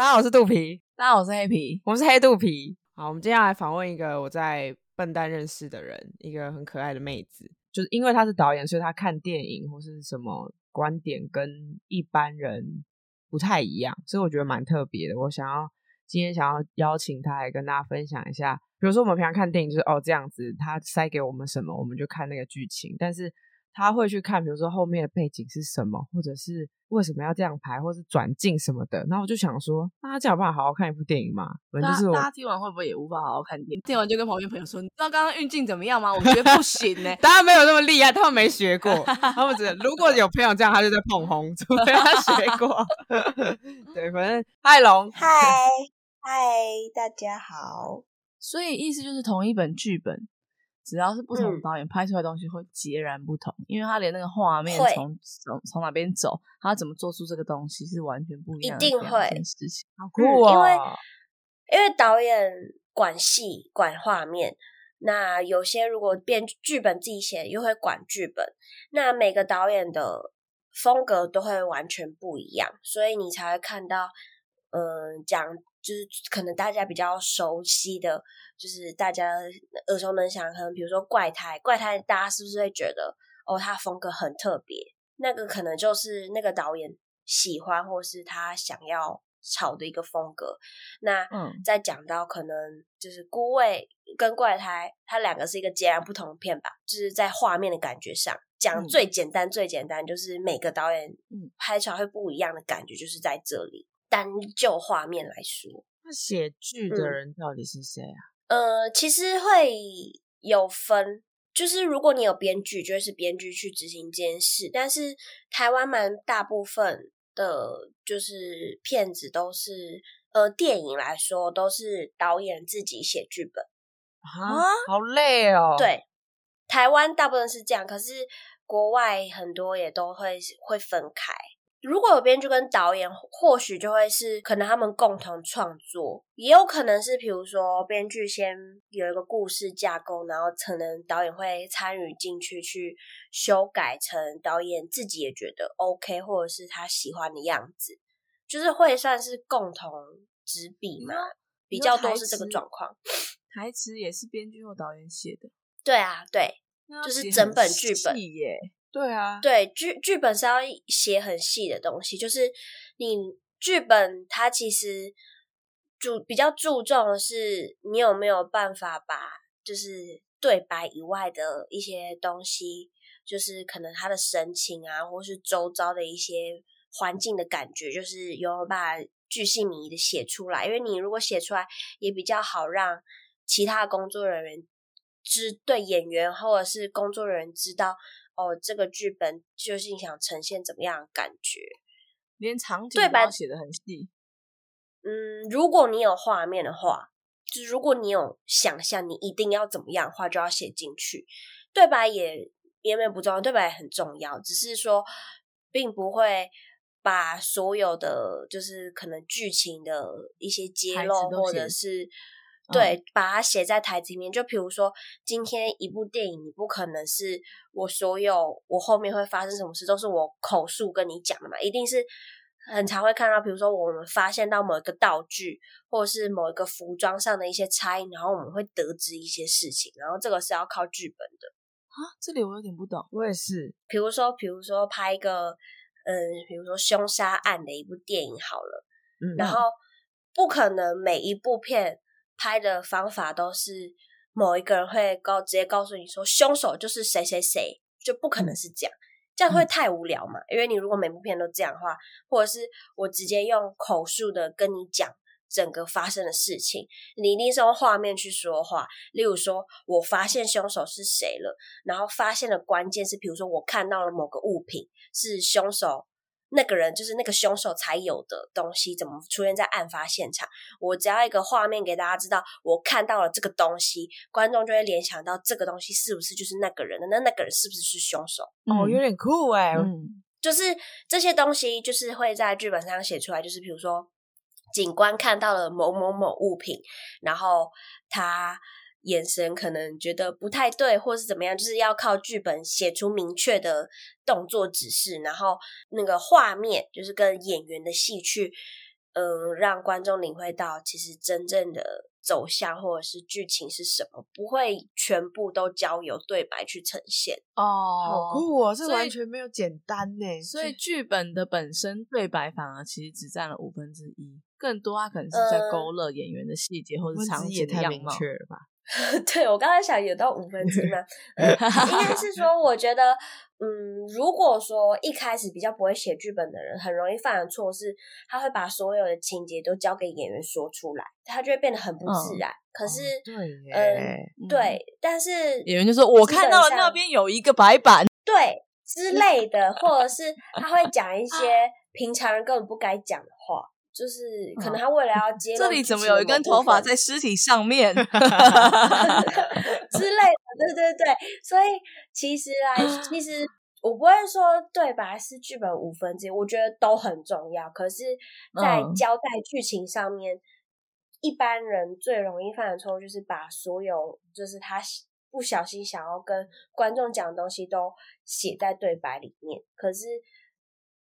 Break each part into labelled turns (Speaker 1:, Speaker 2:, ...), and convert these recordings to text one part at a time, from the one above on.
Speaker 1: 大家好，我是肚皮。
Speaker 2: 大家好，我是黑皮。
Speaker 1: 我们是黑肚皮。好，我们接下来访问一个我在笨蛋认识的人，一个很可爱的妹子。就是因为她是导演，所以她看电影或是什么观点跟一般人不太一样，所以我觉得蛮特别的。我想要今天想要邀请她来跟大家分享一下，比如说我们平常看电影就是哦这样子，她塞给我们什么，我们就看那个剧情，但是。他会去看，比如说后面的背景是什么，或者是为什么要这样拍，或是转镜什么的。然后我就想说，那他这样有办法好好看一部电影吗？就是
Speaker 2: 大家听完会不会也无法好好看电影？听完就跟旁边朋友说，你知道刚刚运镜怎么样吗？我觉得不行呢。
Speaker 1: 当然没有那么厉害，他们没学过。他们只 如果有朋友这样，他就在捧红，除非他学过。对，反正嗨龙，
Speaker 3: 嗨嗨，大家好。
Speaker 2: 所以意思就是同一本剧本。只要是不同的导演拍出来的东西会截然不同，因为他连那个画面从从从哪边走，他怎么做出这个东西是完全不一样的。
Speaker 3: 一定会
Speaker 2: 事情，
Speaker 1: 好酷啊！
Speaker 3: 因为因为导演管戏管画面，那有些如果编剧本自己写，又会管剧本，那每个导演的风格都会完全不一样，所以你才会看到，嗯，讲。就是可能大家比较熟悉的，就是大家耳熟能详，可能比如说怪胎，怪胎大家是不是会觉得哦，他风格很特别？那个可能就是那个导演喜欢或是他想要炒的一个风格。那嗯再讲到可能就是孤味跟怪胎，它两个是一个截然不同的片吧，就是在画面的感觉上讲最简单最简单，就是每个导演拍出来会不一样的感觉，就是在这里。单就画面来说，
Speaker 1: 那写剧的人到底是谁啊？
Speaker 3: 呃，其实会有分，就是如果你有编剧，就会是编剧去执行这件事。但是台湾蛮大部分的，就是片子都是，呃，电影来说都是导演自己写剧本
Speaker 1: 啊，好累哦。
Speaker 3: 对，台湾大部分是这样，可是国外很多也都会会分开。如果有编剧跟导演，或许就会是可能他们共同创作，也有可能是比如说编剧先有一个故事架构，然后可能导演会参与进去去修改成导演自己也觉得 OK，或者是他喜欢的样子，就是会算是共同执笔嘛，比较多是这个状况。
Speaker 2: 台词也是编剧或导演写的，
Speaker 3: 对啊，对，就是整本剧本
Speaker 2: 耶。
Speaker 1: 对啊，
Speaker 3: 对剧剧本是要写很细的东西，就是你剧本它其实注比较注重的是你有没有办法把就是对白以外的一些东西，就是可能他的神情啊，或是周遭的一些环境的感觉，就是有把巨细靡遗的写出来。因为你如果写出来，也比较好让其他工作人员知对演员或者是工作人员知道。哦，这个剧本究竟想呈现怎么样的感觉？
Speaker 2: 连场景对白写的很细。
Speaker 3: 嗯，如果你有画面的话，就如果你有想象，你一定要怎么样的话，就要写进去。对白也也没不重要，对白很重要，只是说并不会把所有的就是可能剧情的一些揭露或者是。对，把它写在台词里面。就比如说，今天一部电影，你不可能是我所有我后面会发生什么事都是我口述跟你讲的嘛，一定是很常会看到，比如说我们发现到某一个道具，或者是某一个服装上的一些差异，然后我们会得知一些事情，然后这个是要靠剧本的
Speaker 2: 啊。这里我有点不懂，
Speaker 1: 我也是。
Speaker 3: 比如说，比如说拍一个，嗯，比如说凶杀案的一部电影好了，嗯，然后不可能每一部片。拍的方法都是某一个人会告直接告诉你说凶手就是谁谁谁，就不可能是这样，这样会太无聊嘛？因为你如果每部片都这样的话，或者是我直接用口述的跟你讲整个发生的事情，你一定是用画面去说话。例如说我发现凶手是谁了，然后发现的关键是，比如说我看到了某个物品是凶手。那个人就是那个凶手才有的东西，怎么出现在案发现场？我只要一个画面给大家知道，我看到了这个东西，观众就会联想到这个东西是不是就是那个人的？那那个人是不是是凶手？
Speaker 1: 哦，有点酷哎，
Speaker 3: 嗯，就是这些东西就是会在剧本上写出来，就是比如说警官看到了某某某物品，然后他。眼神可能觉得不太对，或是怎么样，就是要靠剧本写出明确的动作指示，然后那个画面就是跟演员的戏去嗯，让观众领会到其实真正的走向或者是剧情是什么，不会全部都交由对白去呈现。
Speaker 1: 哦好
Speaker 2: 哦，
Speaker 1: 酷哦，这完全没有简单呢。
Speaker 2: 所以剧本的本身对白反而其实只占了五分之一，更多它可能是在
Speaker 3: 呃
Speaker 2: 勾勒演员的细节或者是场景的样貌。
Speaker 1: 明确了吧？
Speaker 3: 对我刚才想有到五分之一吗？呃，应该是说，我觉得，嗯，如果说一开始比较不会写剧本的人，很容易犯的错是，他会把所有的情节都交给演员说出来，他就会变得很不自
Speaker 2: 嗯
Speaker 3: 然。可是，
Speaker 1: 对
Speaker 3: 嗯，对，但是
Speaker 2: 演员就说：“我看到了那
Speaker 3: 上
Speaker 2: 边有一个白板。
Speaker 3: 对之类的，或者是他会讲一 些平常人根本不该讲的话，就是可能他为了要揭露
Speaker 2: 这里怎么有一根头发在尸体上面？
Speaker 3: 之类的，对对对，所以其实啊，其实我不会说对白是剧本五分之一，我觉得都很重要。可是，在
Speaker 2: 嗯
Speaker 3: 交代剧情上面，一般人最容易犯的错误就是把所有就是他不小心想要跟观众讲的东西都写在对白里面，可是。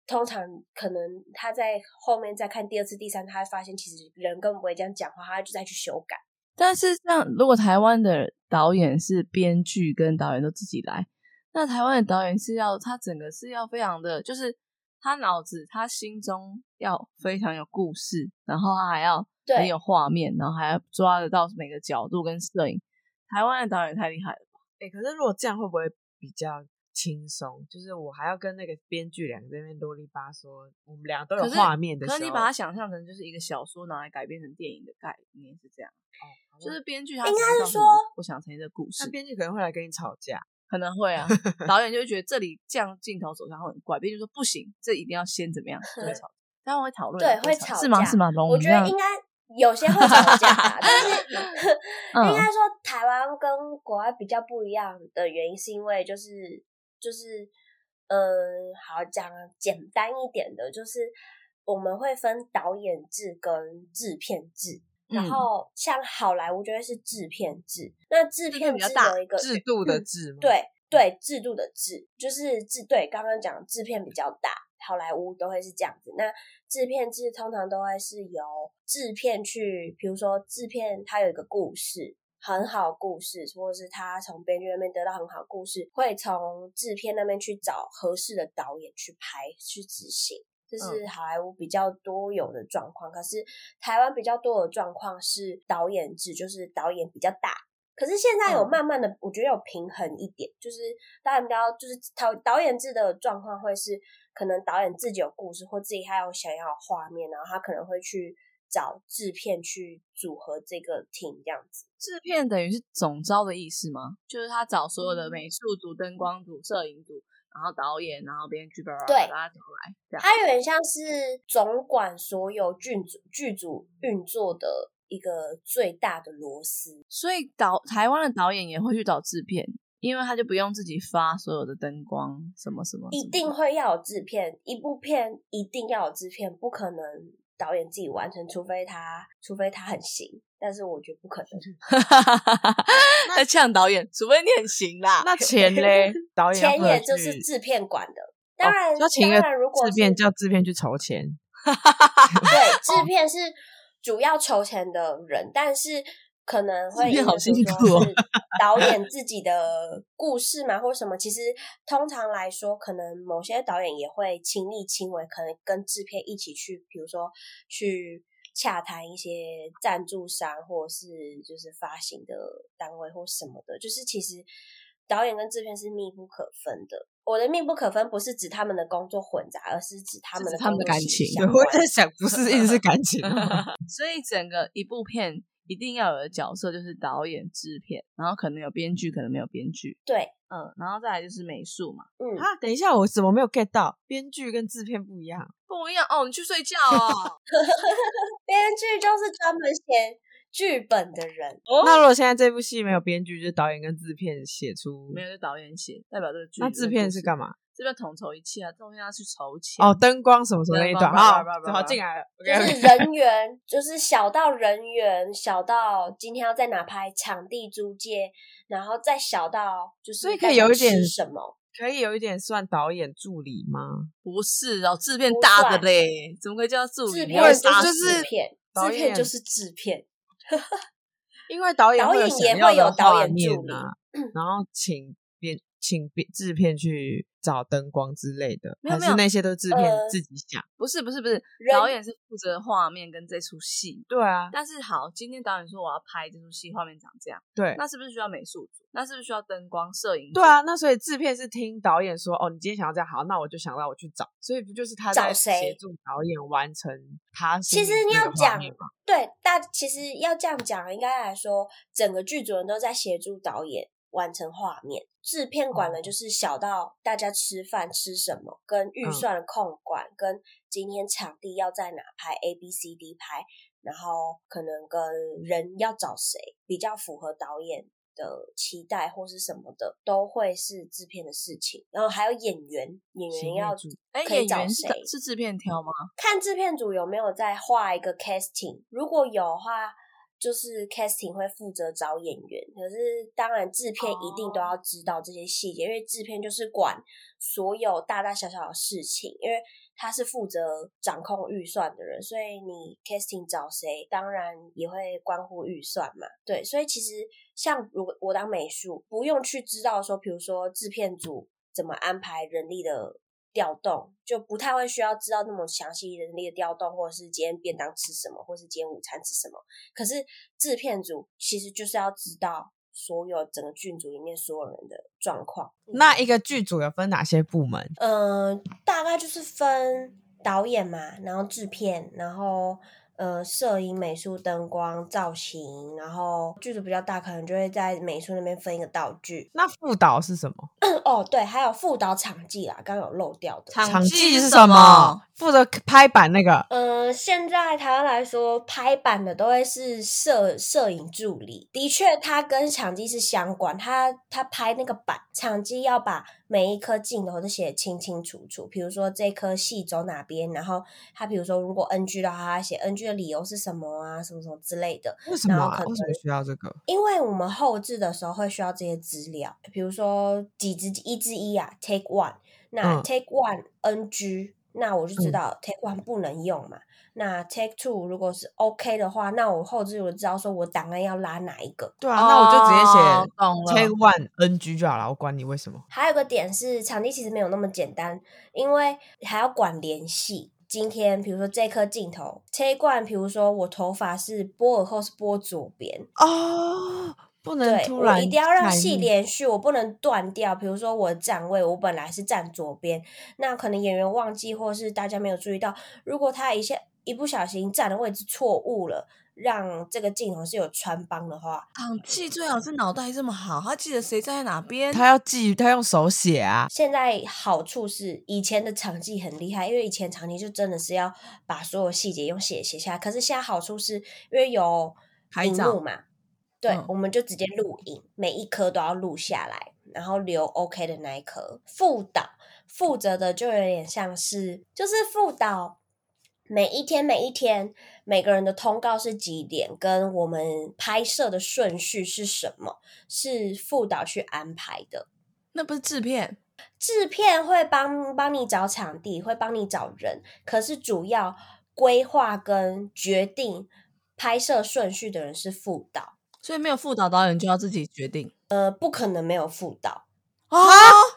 Speaker 3: 通常可能他在后面再看第二次、第三次，他会发现其实人根本不会这样讲话，他就再去修改。
Speaker 2: 但是像如果台湾的导演是编剧跟导演都自己来，那台湾的导演是要他整个是要非常的，就是他脑子他心中要非常有故事，然后他还要很有画面，然后还要抓得到每个角度跟摄影。台湾的导演太厉害了吧？
Speaker 1: 哎、可是如果这样会不会比较轻松？就是我还要跟那个编剧两个在那边啰里吧嗦，我们俩都有画面的时候，
Speaker 2: 可是你把它想象成就是一个小说拿来改编成电影的概念是这样，
Speaker 1: 哦，
Speaker 2: 就是编剧他
Speaker 3: 应
Speaker 2: 只
Speaker 3: 该是说
Speaker 2: 我想成一个故事
Speaker 1: 那，编剧可能会来跟你吵架。
Speaker 2: 可能会啊，导演就会觉得这里这样镜头走向会很怪，编剧说不行，这一定要先怎么样，就会 吵架。他们会讨论，
Speaker 3: 对，
Speaker 2: 会
Speaker 3: 会吵架。
Speaker 2: 是吗？是吗？龙，
Speaker 3: 我觉得应该有些会吵架啦，但是
Speaker 2: 嗯
Speaker 3: 应该说台湾跟国外比较不一样的原因，是因为就是就是嗯，好讲简单一点的，就是我们会分导演制跟制片制。然
Speaker 2: 嗯
Speaker 3: 后像好莱坞就会是制片制，那制
Speaker 2: 制
Speaker 3: 片
Speaker 2: 比较
Speaker 3: 一个
Speaker 1: 制度的
Speaker 3: 嗯
Speaker 1: 制吗？
Speaker 3: 对对，制度的制就是制对，刚刚讲制片比较大，好莱坞都会是这样子。那制片制通常都会是由制片去，比如说制片它有一个故事，很好故事，或者是他从编剧那边得到很好故事，会从制片那边去找合适的导演去拍去执行。这是好莱坞比较多有的状况，可是台湾比较多的状况是导演制，就是导演比较大，可是现在有
Speaker 2: 嗯
Speaker 3: 慢慢的，我觉得有平衡一点，就是当然比较就是导导演制的状况会是，可能导演自己有故事或自己还有想要的画面，然后他可能会去找制片去组合这个 team 这样子。
Speaker 2: 制片等于是总招的意思吗？就是他找所有
Speaker 3: 嗯
Speaker 2: 的美术组、灯光组、摄影组，然后导演，然后编剧，
Speaker 3: 对
Speaker 2: 把他找来，这样。
Speaker 3: 它有点像是总管所有剧组剧组运作的一个最大的螺丝。
Speaker 2: 所以导台湾的导演也会去找制片，因为他就不用自己发所有的灯光什么什么，
Speaker 3: 一定会要有制片，一部片一定要有制片，不可能导演自己完成，除非他除非他很行，但是我觉得不可能。
Speaker 2: 那呛导演，除非你很行啦。
Speaker 1: 那钱嘞？导演
Speaker 3: 钱也就是制片管的，当然，
Speaker 1: 哦要请一个
Speaker 3: 当然如果
Speaker 1: 制片叫制片去筹钱。
Speaker 3: 对 制片是主要筹钱的人，但是可能会 导演自己的故事嘛，或什么。其实通常来说，可能某些导演也会亲力亲为，可能跟制片一起去，比如说去洽谈一些赞助商，或者是就是发行的单位或什么的。就是其实导演跟制片是密不可分的。我的密不可分不是指他们的工作混杂，而是指他们的
Speaker 2: 他们的感情
Speaker 1: 我
Speaker 3: 关
Speaker 1: 在想，不是一直是感情吗，
Speaker 2: 所以整个一部片一定要有的角色就是导演、制片，然后可能有编剧，可能没有编剧，
Speaker 3: 对，
Speaker 2: 嗯，然后再来就是美术嘛，
Speaker 3: 嗯，
Speaker 1: 啊，等一下，我怎么没有 get 到？编剧跟制片不一样。
Speaker 2: 不一样哦。你去睡觉哦。
Speaker 3: 编剧就是专门写剧本的人。
Speaker 1: 哦那如果现在这部戏没有编剧，就是导演跟制片写出，
Speaker 2: 没有就导演写，代表这个剧。
Speaker 1: 那制片是干嘛？
Speaker 2: 制片统筹一切啊，中间要去筹钱。
Speaker 1: 哦，灯光什么什么那一段，好好进来了。
Speaker 3: 就是人 员，就是小到人员，小到今天要在哪拍，场地租借，然后再小到就是
Speaker 1: 所以可以有一点
Speaker 3: 什么，
Speaker 1: 可以有一点算导演助理吗？
Speaker 2: 不是哦，制片大的嘞，怎么会叫助理？
Speaker 3: 制片就是制片，
Speaker 1: 导
Speaker 3: 制片
Speaker 1: 演
Speaker 3: 就是制片。
Speaker 1: 因为导演
Speaker 3: 导演也会有导演助理
Speaker 1: 然后请编请编制片去找灯光之类的，
Speaker 2: 没有没有
Speaker 1: 还是那些都是制片
Speaker 3: 呃
Speaker 1: 自己想？
Speaker 2: 不是不是不是，导演是负责画面跟这出戏。
Speaker 1: 对啊，
Speaker 2: 但是好，今天导演说我要拍这出戏，画面长这样，
Speaker 1: 对
Speaker 2: 那是不是需要美术组？那是不是需要灯光、摄影？
Speaker 1: 对，啊，那所以制片是听导演说，哦，你今天想要这样，好，那我就想到我去找，所以不就是他在
Speaker 3: 找谁
Speaker 1: 协助导演完成他
Speaker 3: 其实你要讲对，大其实要这样讲，应该来说，整个剧组人都在协助导演完成画面，制片管的就是小到大家吃饭吃什么，跟预
Speaker 1: 嗯
Speaker 3: 算的控管，跟今天场地要在哪拍 A B C D 拍，然后可能跟人要找谁比较符合导演。的期待或是什么的，都会是制片的事情。然后还有演员，演员要可以找
Speaker 2: 演员是
Speaker 3: 谁
Speaker 2: 是制片挑吗？
Speaker 3: 看制片组有没有在画一个 casting，如果有的话，就是 casting 会负责找演员。可是当然制片一定都要知道这些细节，因为制片就是管所有大大小小的事情，因为他是负责掌控预算的人，所以你 casting 找谁，当然也会关乎预算嘛。对，所以其实像如果我当美术，不用去知道说，比如说制片组怎么安排人力的调动，就不太会需要知道那么详细人力的调动，或者是今天便当吃什么，或是今天午餐吃什么。可是制片组其实就是要知道所有整个剧组里面所有人的状况。
Speaker 1: 那一个剧组有分哪些部门？
Speaker 3: 嗯、大概就是分导演嘛，然后制片，然后呃摄影、美术、灯光、造型，然后剧组比较大，可能就会在美术那边分一个道具。
Speaker 1: 那副导是什么？
Speaker 3: 哦，对，还有副导场记啦，刚刚有漏掉的。
Speaker 2: 场
Speaker 1: 场
Speaker 2: 记是什
Speaker 1: 么
Speaker 2: 么？
Speaker 1: 负责拍板那个。
Speaker 3: 呃，现在台湾来说，拍板的都会是摄摄影助理。的确，他跟场记是相关。他他拍那个板，场记要把每一颗镜头都写得清清楚楚。比如说这颗戏走哪边，然后他比如说如果 NG 的话，他写 NG 的理由是什么啊，什么什么之类的。
Speaker 1: 为什么
Speaker 3: 可能
Speaker 1: 为什么需要这个？
Speaker 3: 因为我们后置的时候会需要这些资料，比如说几只一至一啊，take one，那
Speaker 1: 嗯
Speaker 3: take one NG，、那我就知
Speaker 1: 嗯
Speaker 3: 道 take one 不能用嘛。那 take two 如果是 OK 的话，那我后置我就知道说我档案要拉哪一个。
Speaker 1: 对啊，那我就直接
Speaker 2: 哦
Speaker 1: 写 take one NG 就好了，我管你为什么。
Speaker 3: 还有个点是，场地其实没有那么简单，因为还要管联系。今天比如说这颗镜头 take one，比如说我头发是拨耳后是拨左边，
Speaker 1: 哦，不能
Speaker 3: 对，
Speaker 1: 突然
Speaker 3: 我一定要让
Speaker 1: 踩
Speaker 3: 戏
Speaker 1: 入
Speaker 3: 连续，我不能断掉。比如说我站位，我本来是站左边，那可能演员忘记，或是大家没有注意到，如果他一下一不小心站的位置错误了，让这个镜头是有穿帮的话，
Speaker 2: 场记最好是脑袋这么好，他记得谁站在哪边。
Speaker 1: 他要记，他用手写啊。
Speaker 3: 现在好处是以前的场记很厉害，因为以前场记就真的是要把所有细节用写写下来。可是现在好处是因为有
Speaker 2: 拍照
Speaker 3: 荧幕嘛，对，
Speaker 2: 嗯
Speaker 3: 我们就直接录影，每一颗都要录下来，然后留 OK 的那一颗。副导负责的就有点像是，就是副导每一天每一天每个人的通告是几点，跟我们拍摄的顺序是什么，是副导去安排的。
Speaker 2: 那不是制片，
Speaker 3: 制片会帮帮你找场地，会帮你找人，可是主要规划跟决定拍摄顺序的人是副导，
Speaker 2: 所以没有副导导演就要自己决定？
Speaker 3: 呃，不可能没有副导，
Speaker 2: 啊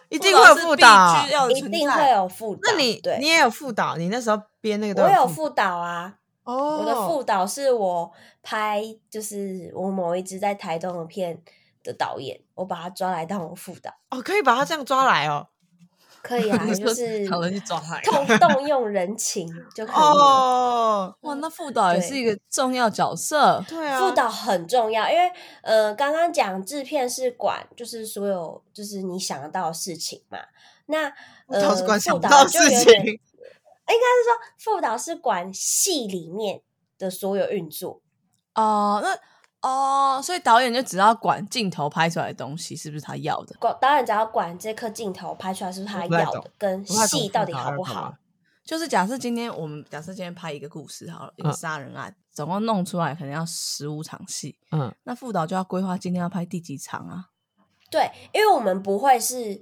Speaker 1: 一定会有副导
Speaker 3: 一定会有副导。
Speaker 1: 那你
Speaker 3: 对
Speaker 1: 你，也有副导？你那时候编那个都
Speaker 3: 我有
Speaker 1: 副
Speaker 3: 副导啊，
Speaker 1: 哦，
Speaker 3: 我的副导是我拍，就是我某一支在台东的片的导演，我把他抓来当我副导，
Speaker 1: 哦，可以把他这样抓来哦。
Speaker 3: 可以啊，就是
Speaker 2: 找人去抓他
Speaker 3: 动 动用人情就可以了。
Speaker 1: 哦，
Speaker 2: 哇，那副导也是一个重要角色。
Speaker 1: 对啊，
Speaker 3: 副导很重要，因为呃，刚刚讲制片是管就是所有就是你想得到的事情嘛。那呃，副导就有点，应
Speaker 1: 情
Speaker 3: 该是说副导是管戏里面的所有运作。
Speaker 2: 哦，那哦，所以导演就只要管镜头拍出来的东西是不是他要的，
Speaker 3: 管导演只要管这颗镜头拍出来是不是他要的，跟戏到底好不好。
Speaker 2: 就是假设今天我们假设今天拍一个故事好了，一个
Speaker 1: 嗯
Speaker 2: 杀人案，总共弄出来可能要十五场戏，
Speaker 1: 嗯，
Speaker 2: 那副导就要规划今天要拍第几场啊？
Speaker 3: 对，因为我们不会是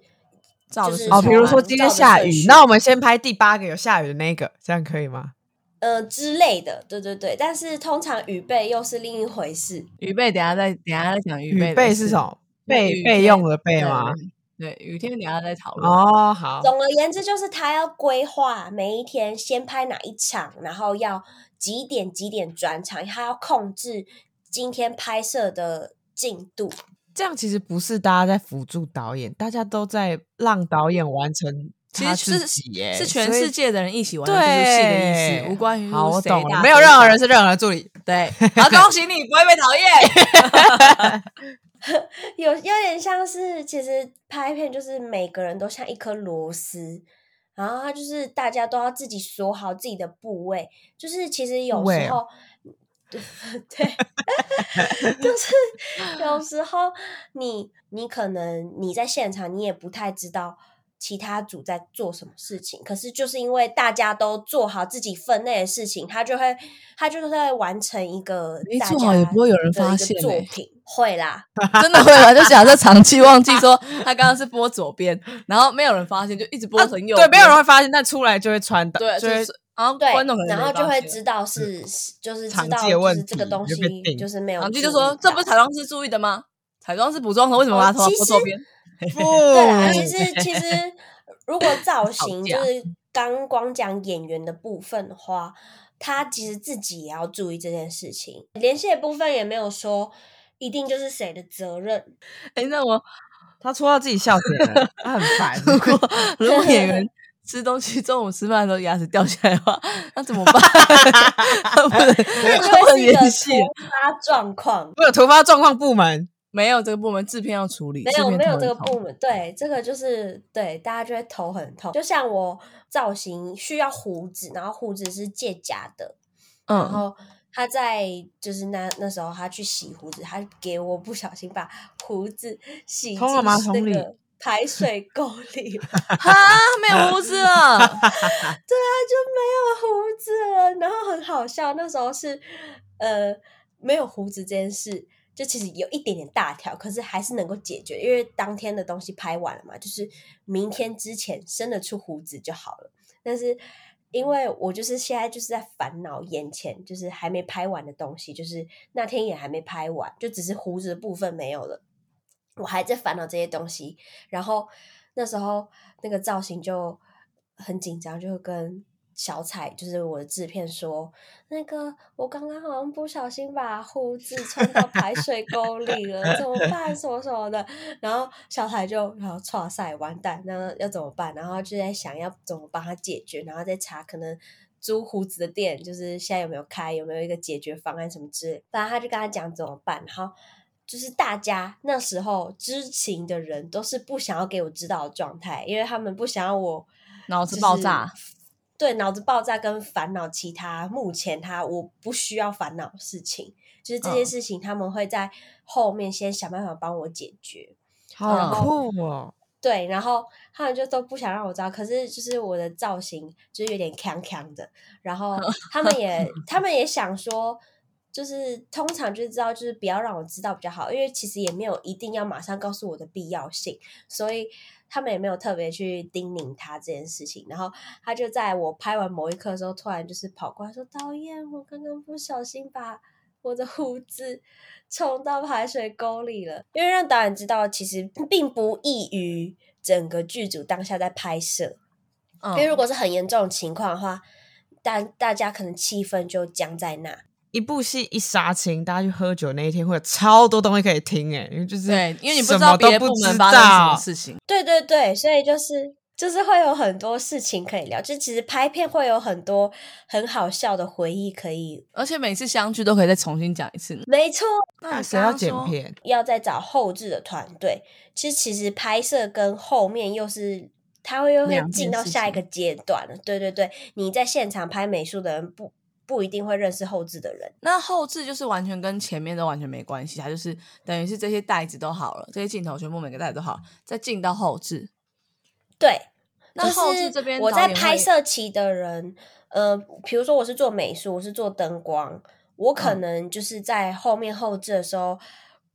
Speaker 3: 就是
Speaker 1: 哦，
Speaker 2: 照着时
Speaker 1: 比如说今天下雨，那我们先拍第八个有下雨的那个，这样可以吗？
Speaker 3: 呃之类的，对对对。但是通常预备又是另一回事。
Speaker 2: 预备，等下再等下再讲预备
Speaker 1: 雨
Speaker 2: 的事
Speaker 1: 备是什么？备备用的备
Speaker 2: 对
Speaker 1: 吗？
Speaker 2: 对，雨天等下再讨论。
Speaker 1: 哦，好，
Speaker 3: 总而言之，就是他要规划每一天先拍哪一场，然后要几点几点转场，他要控制今天拍摄的进度。
Speaker 1: 这样其实不是大家在辅助导演，大家都在让导演完成他
Speaker 2: 其实
Speaker 1: 是，
Speaker 2: 是全世界的人一起玩这部戏的意思，
Speaker 1: 对
Speaker 2: 无关于
Speaker 1: 好，我
Speaker 2: 谁
Speaker 1: 懂了，没有任何人是任何的助理。
Speaker 2: 对。好，恭喜你不会被讨厌。
Speaker 3: 有有点像是，其实拍片就是每个人都像一颗螺丝，然后他就是大家都要自己锁好自己的部位，就是其实有时候，对，就是有时候你你可能你在现场你也不太知道。其他组在做什么事情，可是就是因为大家都做好自己分内的事情，他就会他就是在完成一个
Speaker 2: 没做
Speaker 3: 大家
Speaker 2: 好也不会有人发现欸
Speaker 3: 作品，会啦，
Speaker 2: 真的会啦？就假设长期忘记说 他刚刚是播左边，然后没有人发现，就一直播成右、
Speaker 1: 啊对，没有人会发现，但出来就会穿的，
Speaker 2: 对，
Speaker 1: 就
Speaker 2: 是然后
Speaker 3: 对
Speaker 2: 观众可，能
Speaker 3: 然后就会知道是就是
Speaker 1: 场
Speaker 3: 知道
Speaker 1: 记的问
Speaker 3: 就是这个东西
Speaker 1: 就
Speaker 3: 是没有
Speaker 2: 长期就说这不是彩妆师注意的吗？彩妆师补妆的为什么把它头发
Speaker 3: 哦其实
Speaker 2: 拨左边？
Speaker 1: 不
Speaker 3: 对啦，其实其 实如果造型就是刚光讲演员的部分的话，他其实自己也要注意这件事情。联系的部分也没有说一定就是谁的责任，
Speaker 2: 哎、那我
Speaker 1: 他戳到自己笑点了，他很烦。
Speaker 2: 如果如果演员吃东西中午吃饭的时候牙齿掉下来的话，那怎么办？他不能
Speaker 3: 这
Speaker 2: 他
Speaker 3: 就
Speaker 2: 不能
Speaker 3: 会是一个
Speaker 2: 演戏，
Speaker 3: 突发状况。
Speaker 1: 我有突发状况部门，
Speaker 2: 没有这个部门制片要处理，
Speaker 3: 没有没有这个部门，对这个就是对大家就会头很痛。就像我造型需要胡子，然后胡子是借假的，然
Speaker 2: 嗯，
Speaker 3: 后他在就是那那时候他去洗胡子，他给我不小心把胡子洗进那个排水沟里了，
Speaker 2: 哈，没有胡子了，
Speaker 3: 对啊，就没有胡子了。然后很好笑，那时候是呃没有胡子这件事。就其实有一点点大条，可是还是能够解决，因为当天的东西拍完了嘛，就是明天之前生得出胡子就好了。但是因为我就是现在就是在烦恼眼前就是还没拍完的东西，就是那天也还没拍完，就只是胡子的部分没有了，我还在烦恼这些东西。然后那时候那个造型就很紧张，就跟小彩就是我的制片说，那个我刚刚好像不小心把胡子冲到排水沟里了，怎么办？什么什么的。然后小彩就然后唰赛完蛋，那要怎么办？然后就在想要怎么帮他解决，然后再查可能租胡子的店，就是现在有没有开，有没有一个解决方案什么之类。反正他就跟他讲怎么办，然后。就是大家那时候知情的人都是不想要给我知道的状态，因为他们不想要我
Speaker 2: 脑子爆炸，
Speaker 3: 对，脑子爆炸跟烦恼其他目前他我不需要烦恼事情，就是这些
Speaker 2: 嗯
Speaker 3: 事情他们会在后面先想办法帮我解决。
Speaker 1: 好酷哦！
Speaker 3: 对，然后他们就都不想让我知道，可是就是我的造型就是有点康康的，然后 他们也他们也想说，就是通常就是知道就是不要让我知道比较好，因为其实也没有一定要马上告诉我的必要性，所以他们也没有特别去叮咛他这件事情。然后他就在我拍完某一刻的时候，突然就是跑过来说：“导演，我刚刚不小心把我的胡子冲到排水沟里了。”因为让导演知道，其实并不易于整个剧组当下在拍摄。
Speaker 2: 嗯
Speaker 3: 因为如果是很严重的情况的话，大大家可能气氛就僵在那。
Speaker 1: 一部戏一杀青，大家去喝酒那一天会有超多东西可以听哎，因为就是
Speaker 2: 对，因为你不知道别的部门发生什么，事情，
Speaker 3: 对对对，所以就是就是会有很多事情可以聊，就其实拍片会有很多很好笑的回忆可以。
Speaker 2: 而且每次相聚都可以再重新讲一次。
Speaker 3: 没错，
Speaker 1: 那谁要剪？片？
Speaker 3: 要再找后置的团队。其实其实拍摄跟后面又是。他会又会进到下一个阶段了，对对对，你在现场拍美术的人不不一定会认识后置的人，
Speaker 2: 那后置就是完全跟前面都完全没关系，它就是等于是这些袋子都好了，这些镜头全部每个袋子都好，再进到后置。
Speaker 3: 对，
Speaker 2: 那后置
Speaker 3: 就是
Speaker 2: 这边
Speaker 3: 我在拍摄期的人，呃，比如说我是做美术，我是做灯光，我可
Speaker 2: 嗯
Speaker 3: 能就是在后面后置的时候，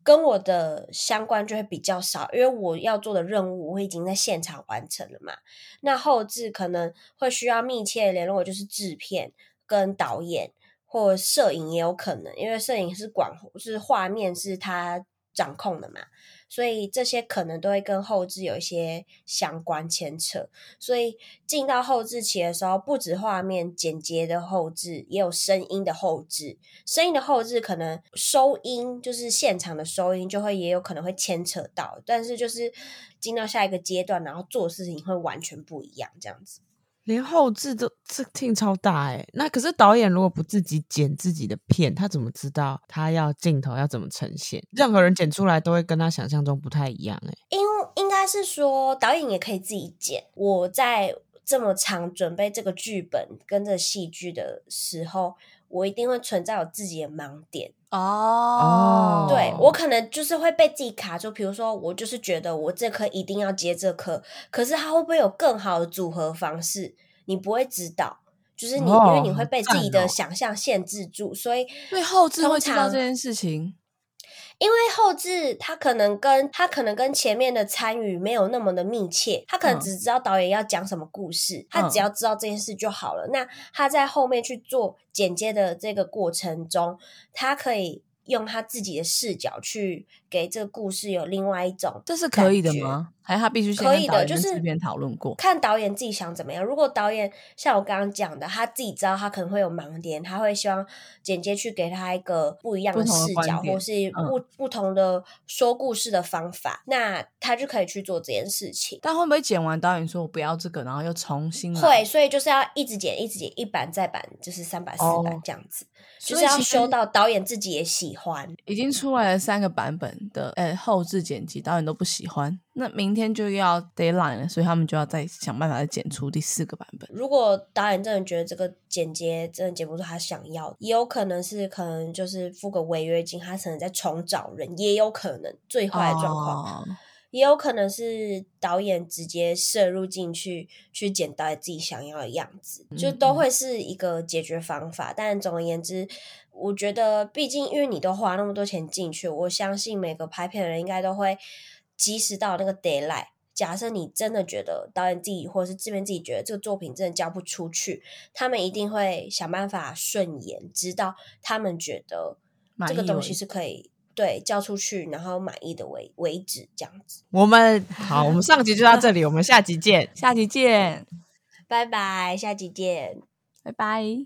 Speaker 3: 跟我的相关就会比较少，因为我要做的任务我已经在现场完成了嘛。那后置可能会需要密切联络，就是制片跟导演或摄影也有可能，因为摄影是管，是画面是他掌控的嘛。所以这些可能都会跟后置有一些相关牵扯，所以进到后置期的时候，不止画面剪接的后置，也有声音的后置。声音的后置可能收音，就是现场的收音，就会也有可能会牵扯到。但是就是进到下一个阶段，然后做事情会完全不一样，这样子。
Speaker 1: 连后置都这听超大哎，那可是导演如果不自己剪自己的片，他怎么知道他要镜头要怎么呈现？任何人剪出来都会跟他想象中不太一样哎。
Speaker 3: 因应该是说导演也可以自己剪。我在这么长准备这个剧本跟这戏剧的时候，我一定会存在我自己的盲点
Speaker 2: 哦。
Speaker 3: 对我可能就是会被自己卡住，比如说我就是觉得我这颗一定要接这颗，可是它会不会有更好的组合方式？你不会知道，就是你因为你会被自己的想象限制住，所以
Speaker 2: 所以后置会知道这件事情。
Speaker 3: 因为后置他可能跟他可能跟前面的参与没有那么的密切，他可能只知道导演要讲什么故事，他只要知道这件事就好了。那他在后面去做剪接的这个过程中，他可以。用他自己的视角去给这个故事有另外一种，
Speaker 2: 这是可以的吗？还是他必须
Speaker 3: 可以的？就是
Speaker 2: 讨论过，
Speaker 3: 看导演自己想怎么样。如果导演像我刚刚讲的，他自己知道他可能会有盲点，他会希望剪接去给他一个不一样的视角，或是不不同的说故事的方法，那他就可以去做这件事情。
Speaker 2: 但会不会剪完导演说我不要这个，然后又重新
Speaker 3: 会？所以就是要一直剪，一直剪，一版再版，就是三版四版这样子。就是要修到导演自己也喜欢，
Speaker 2: 已经出来了三个版本的，呃，后置剪辑导演都不喜欢，那明天就要 deadline 了，所以他们就要再想办法再剪出第四个版本。
Speaker 3: 如果导演真的觉得这个剪接真的剪不出他想要，也有可能是可能就是付个违约金，他可能在重找人，也有可能最坏的状况。也有可能是导演直接摄入进去，去剪导演自己想要的样子，就都会是一个解决方法。但总而言之，我觉得，毕竟因为你都花那么多钱进去，我相信每个拍片的人应该都会及时到那个 d a y l i g h t 假设你真的觉得导演自己或者是制片自己觉得这个作品真的交不出去，他们一定会想办法顺延，直到他们觉得这个东西是可以。对，交出去，然后满意的为为止，这样子。
Speaker 1: 我们好，我们上集就到这里，我们下集见，
Speaker 2: 下集见，
Speaker 3: 拜拜，下集见，
Speaker 2: 拜拜。